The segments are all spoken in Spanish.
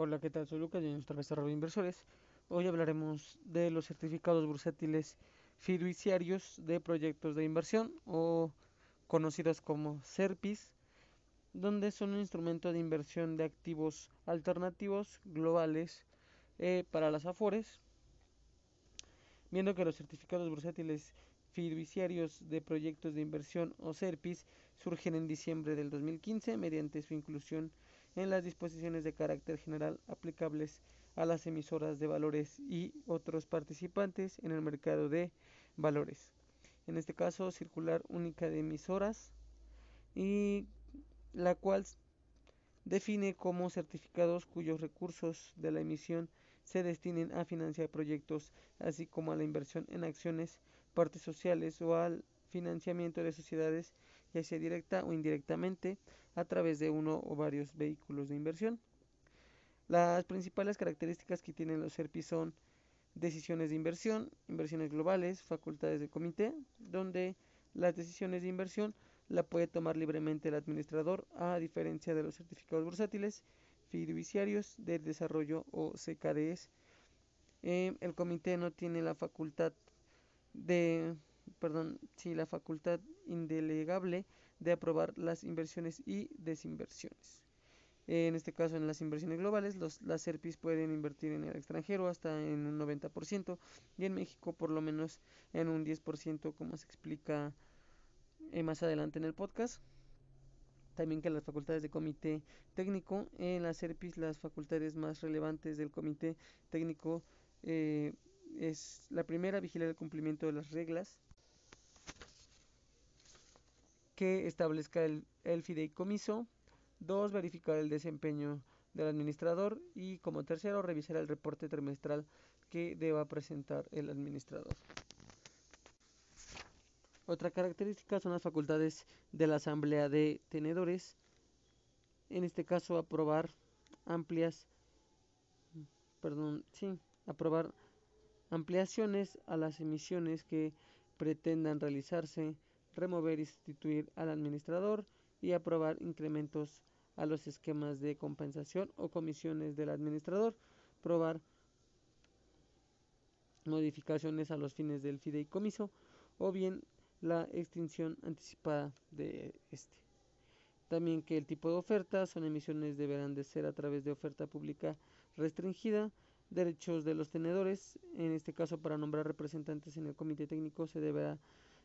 Hola, ¿qué tal? Soy Lucas de nuestra vez de Inversores. Hoy hablaremos de los certificados bursátiles fiduciarios de proyectos de inversión o conocidos como SERPIS, donde son un instrumento de inversión de activos alternativos globales eh, para las AFORES, viendo que los certificados bursátiles fiduciarios de proyectos de inversión o SERPIS surgen en diciembre del 2015 mediante su inclusión en las disposiciones de carácter general aplicables a las emisoras de valores y otros participantes en el mercado de valores. En este caso, circular única de emisoras y la cual define como certificados cuyos recursos de la emisión se destinen a financiar proyectos, así como a la inversión en acciones, partes sociales o al financiamiento de sociedades, ya sea directa o indirectamente, a través de uno o varios vehículos de inversión. Las principales características que tienen los SERPI son decisiones de inversión, inversiones globales, facultades de comité, donde las decisiones de inversión la puede tomar libremente el administrador, a diferencia de los certificados bursátiles, fiduciarios de desarrollo o CKDs. Eh, el comité no tiene la facultad de perdón, sí, la facultad indelegable de aprobar las inversiones y desinversiones. En este caso, en las inversiones globales, los, las SERPIs pueden invertir en el extranjero hasta en un 90% y en México por lo menos en un 10%, como se explica eh, más adelante en el podcast. También que las facultades de comité técnico, en las SERPIs las facultades más relevantes del comité técnico eh, es la primera, vigilar el cumplimiento de las reglas que establezca el, fideicomiso. Dos, verificar el desempeño del administrador. Y como tercero, revisar el reporte trimestral que deba presentar el administrador. Otra característica son las facultades de la asamblea de tenedores. En este caso, aprobar amplias, perdón, sí, aprobar ampliaciones a las emisiones que pretendan realizarse remover y sustituir al administrador y aprobar incrementos a los esquemas de compensación o comisiones del administrador, probar modificaciones a los fines del fideicomiso o bien la extinción anticipada de este. También que el tipo de oferta son emisiones deberán de ser a través de oferta pública restringida, derechos de los tenedores, en este caso para nombrar representantes en el comité técnico se deberá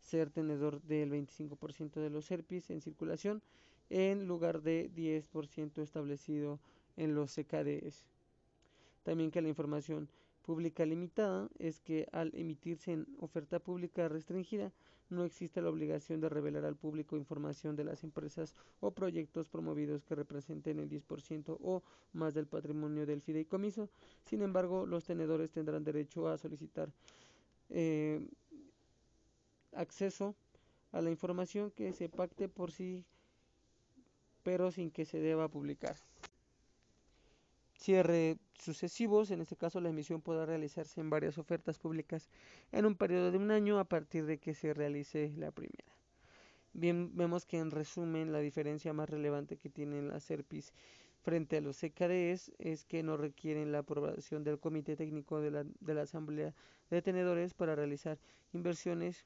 ser tenedor del 25% de los SERPIs en circulación en lugar de 10% establecido en los CKDs. También que la información pública limitada es que al emitirse en oferta pública restringida no existe la obligación de revelar al público información de las empresas o proyectos promovidos que representen el 10% o más del patrimonio del fideicomiso. Sin embargo, los tenedores tendrán derecho a solicitar eh, acceso a la información que se pacte por sí, pero sin que se deba publicar. Cierre sucesivos, en este caso la emisión podrá realizarse en varias ofertas públicas en un periodo de un año a partir de que se realice la primera. Bien, vemos que en resumen la diferencia más relevante que tienen las SERPIS frente a los CKDs es que no requieren la aprobación del Comité Técnico de la Asamblea de Tenedores para realizar inversiones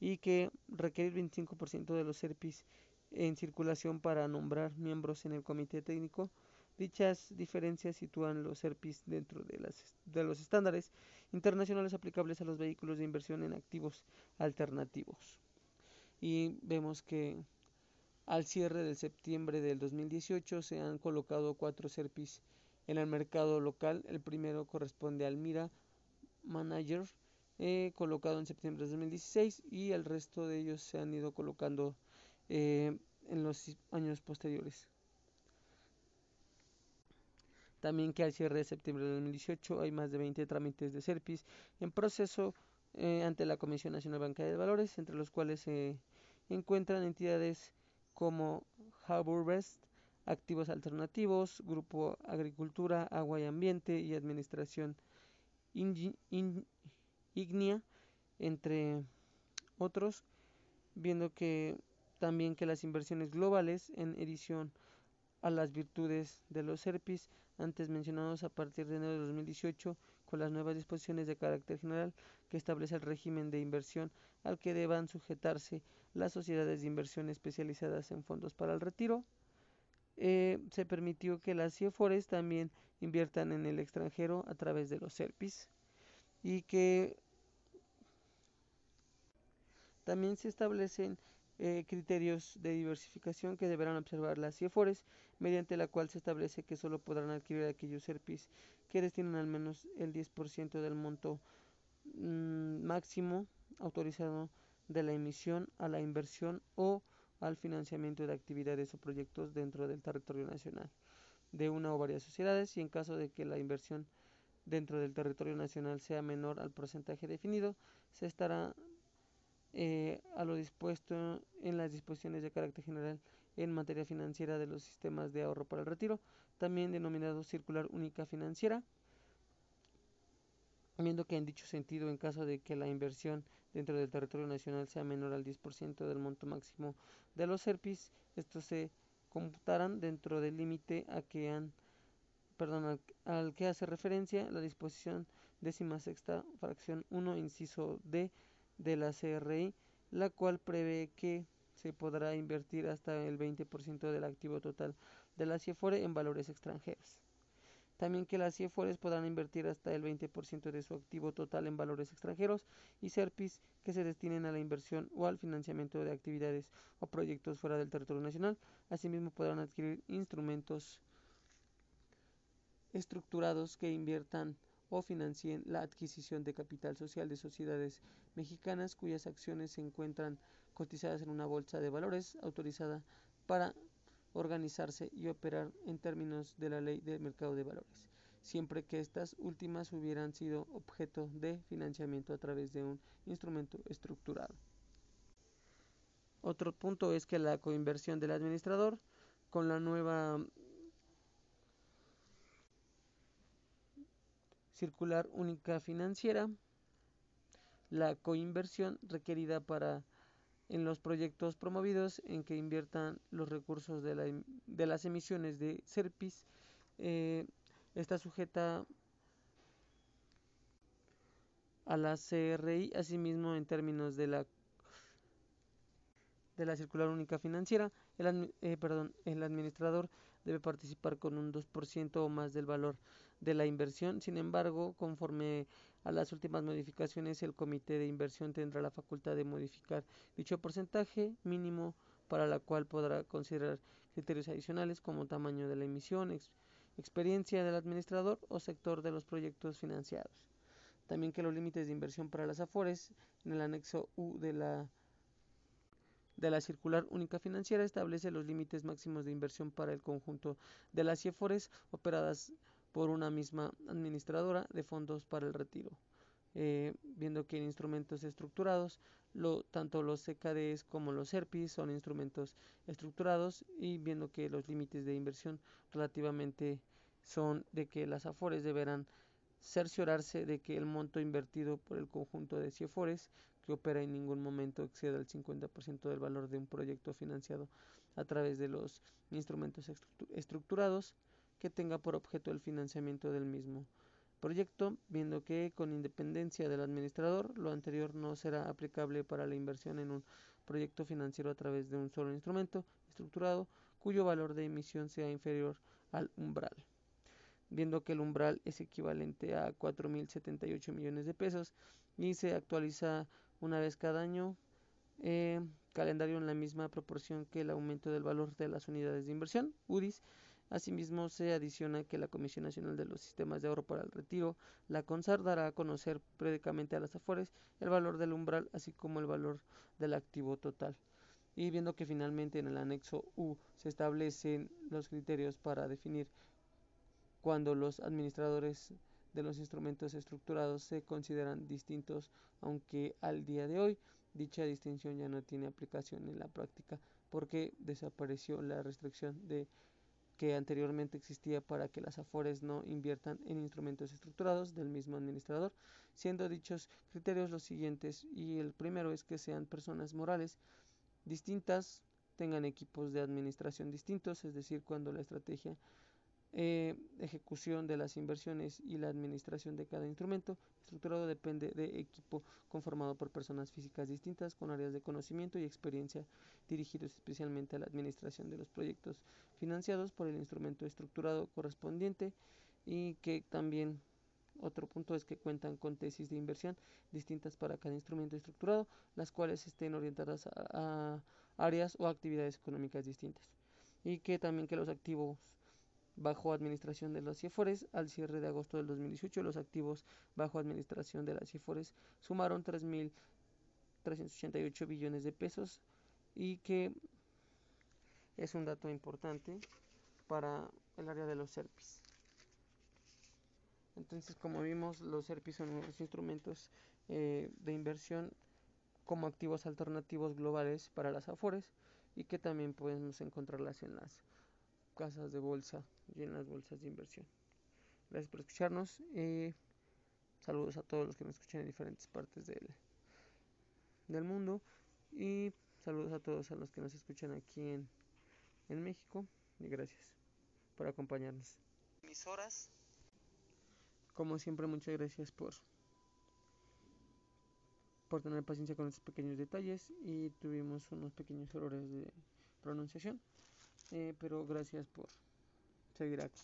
y que requiere el 25% de los SERPIs en circulación para nombrar miembros en el comité técnico. Dichas diferencias sitúan los SERPIs dentro de, las, de los estándares internacionales aplicables a los vehículos de inversión en activos alternativos. Y vemos que al cierre del septiembre del 2018 se han colocado cuatro SERPIs en el mercado local. El primero corresponde al Mira Manager eh, colocado en septiembre de 2016 y el resto de ellos se han ido colocando eh, en los años posteriores. También que al cierre de septiembre de 2018 hay más de 20 trámites de SERPIS en proceso eh, ante la Comisión Nacional Bancaria de Valores, entre los cuales se encuentran entidades como Harbourvest, Activos Alternativos, Grupo Agricultura, Agua y Ambiente y Administración Ignia, entre otros, viendo que también que las inversiones globales en edición a las virtudes de los SERPIS antes mencionados a partir de enero de 2018 con las nuevas disposiciones de carácter general que establece el régimen de inversión al que deban sujetarse las sociedades de inversión especializadas en fondos para el retiro. Eh, se permitió que las CIEFORES también inviertan en el extranjero a través de los SERPIS y que también se establecen eh, criterios de diversificación que deberán observar las CIEFORES, mediante la cual se establece que solo podrán adquirir aquellos SERPIS que destinen al menos el 10% del monto mm, máximo autorizado de la emisión a la inversión o al financiamiento de actividades o proyectos dentro del territorio nacional de una o varias sociedades y en caso de que la inversión dentro del territorio nacional sea menor al porcentaje definido, se estará eh, a lo dispuesto en las disposiciones de carácter general en materia financiera de los sistemas de ahorro para el retiro, también denominado circular única financiera, viendo que en dicho sentido, en caso de que la inversión dentro del territorio nacional sea menor al 10% del monto máximo de los SERPIS, estos se computarán dentro del límite a que han perdón, al, al, que hace referencia la disposición décima sexta fracción 1 inciso D de la CRI, la cual prevé que se podrá invertir hasta el 20% del activo total de la CIEFORE en valores extranjeros. También que las CIEFORES podrán invertir hasta el 20% de su activo total en valores extranjeros y SERPIS que se destinen a la inversión o al financiamiento de actividades o proyectos fuera del territorio nacional. Asimismo podrán adquirir instrumentos estructurados que inviertan o financien la adquisición de capital social de sociedades mexicanas cuyas acciones se encuentran cotizadas en una bolsa de valores autorizada para organizarse y operar en términos de la ley de mercado de valores, siempre que estas últimas hubieran sido objeto de financiamiento a través de un instrumento estructurado. Otro punto es que la coinversión del administrador con la nueva circular única financiera, la coinversión requerida para en los proyectos promovidos en que inviertan los recursos de, la, de las emisiones de SERPIS eh, está sujeta a la CRI, asimismo en términos de la de la circular única financiera, el, eh, perdón, el administrador debe participar con un 2% o más del valor de la inversión. Sin embargo, conforme a las últimas modificaciones, el comité de inversión tendrá la facultad de modificar dicho porcentaje mínimo para la cual podrá considerar criterios adicionales como tamaño de la emisión, ex experiencia del administrador o sector de los proyectos financiados. También que los límites de inversión para las AFORES en el anexo U de la de la circular única financiera establece los límites máximos de inversión para el conjunto de las CIEFORES operadas por una misma administradora de fondos para el retiro. Eh, viendo que en instrumentos estructurados, tanto los CKDs como los ERPIs son instrumentos estructurados y viendo que los límites de inversión relativamente son de que las AFORES deberán cerciorarse de que el monto invertido por el conjunto de CIEFORES que opera en ningún momento exceda el 50% del valor de un proyecto financiado a través de los instrumentos estructurados que tenga por objeto el financiamiento del mismo proyecto, viendo que con independencia del administrador, lo anterior no será aplicable para la inversión en un proyecto financiero a través de un solo instrumento estructurado cuyo valor de emisión sea inferior al umbral. Viendo que el umbral es equivalente a 4.078 millones de pesos y se actualiza una vez cada año, eh, calendario en la misma proporción que el aumento del valor de las unidades de inversión, UDIs, Asimismo, se adiciona que la Comisión Nacional de los Sistemas de Ahorro para el Retiro, la CONSAR, dará a conocer periódicamente a las AFORES el valor del umbral, así como el valor del activo total. Y viendo que finalmente en el anexo U se establecen los criterios para definir cuando los administradores de los instrumentos estructurados se consideran distintos, aunque al día de hoy dicha distinción ya no tiene aplicación en la práctica porque desapareció la restricción de que anteriormente existía para que las AFORES no inviertan en instrumentos estructurados del mismo administrador, siendo dichos criterios los siguientes y el primero es que sean personas morales distintas tengan equipos de administración distintos, es decir, cuando la estrategia eh, ejecución de las inversiones y la administración de cada instrumento. Estructurado depende de equipo conformado por personas físicas distintas con áreas de conocimiento y experiencia dirigidos especialmente a la administración de los proyectos financiados por el instrumento estructurado correspondiente y que también otro punto es que cuentan con tesis de inversión distintas para cada instrumento estructurado, las cuales estén orientadas a, a áreas o actividades económicas distintas. Y que también que los activos bajo administración de las CIFORES. Al cierre de agosto del 2018, los activos bajo administración de las CIFORES sumaron 3.388 billones de pesos y que es un dato importante para el área de los SERPIS. Entonces, como vimos, los SERPIS son unos instrumentos eh, de inversión como activos alternativos globales para las AFORES y que también podemos encontrarlas en las casas de bolsa y en las bolsas de inversión. Gracias por escucharnos y saludos a todos los que me escuchan en diferentes partes del, del mundo y saludos a todos a los que nos escuchan aquí en, en México y gracias por acompañarnos. Mis horas. Como siempre, muchas gracias por por tener paciencia con estos pequeños detalles y tuvimos unos pequeños errores de pronunciación. Eh, pero gracias por seguir aquí.